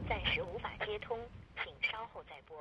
暂时无法接通，请稍后再拨。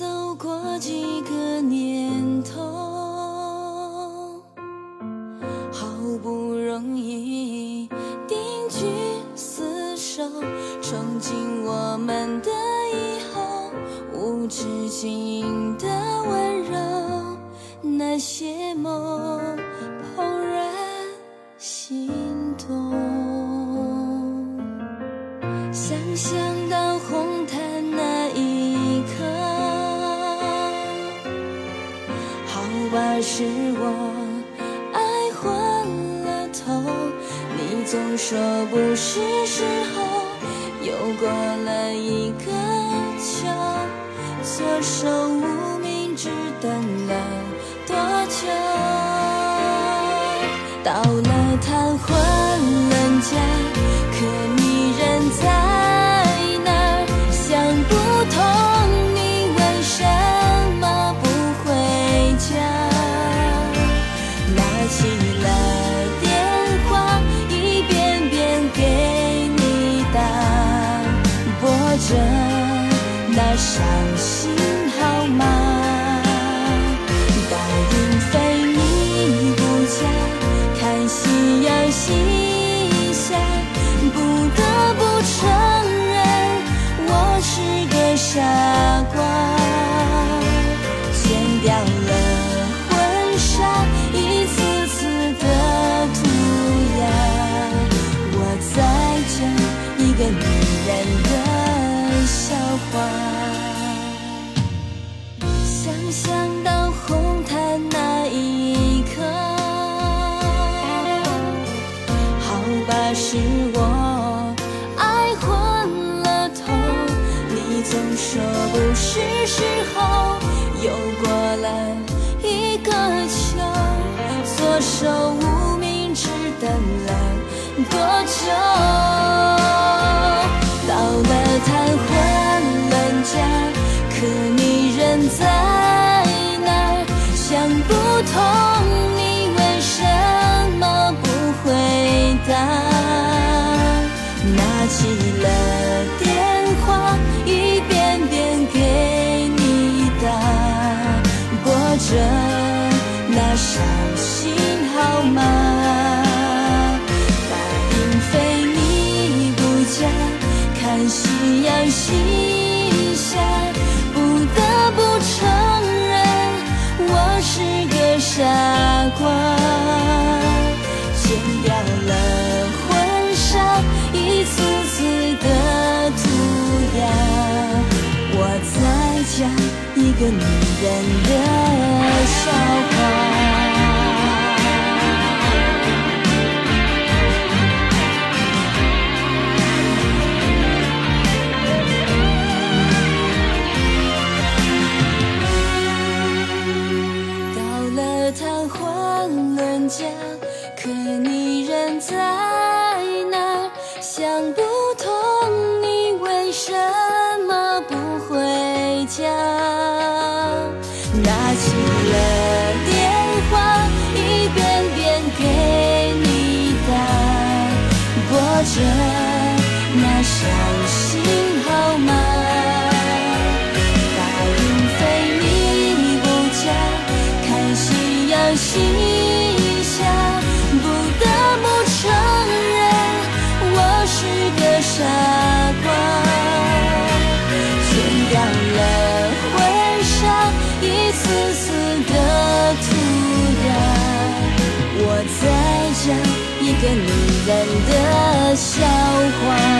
走过几个年头，好不容易定居厮守，憧憬我们的以后，无止境的温柔，那些梦怦然心动。想象到红好吧，是我爱昏了头。你总说不是时候，又过了一个秋，左手无名指等了多久？到了谈婚着那伤心号码。白云飞你不嫁，看夕阳西下，不得不承认我是个傻瓜。笑话。想到红毯那一刻，好吧，是我爱昏了头。你总说不是时候，又过了一个秋，左手无名指等了多久？着那伤心号码。答应非你不嫁，看夕阳西下，不得不承认我是个傻瓜。剪掉了婚纱，一次次的涂鸦，我在讲一个女人的女人的笑话。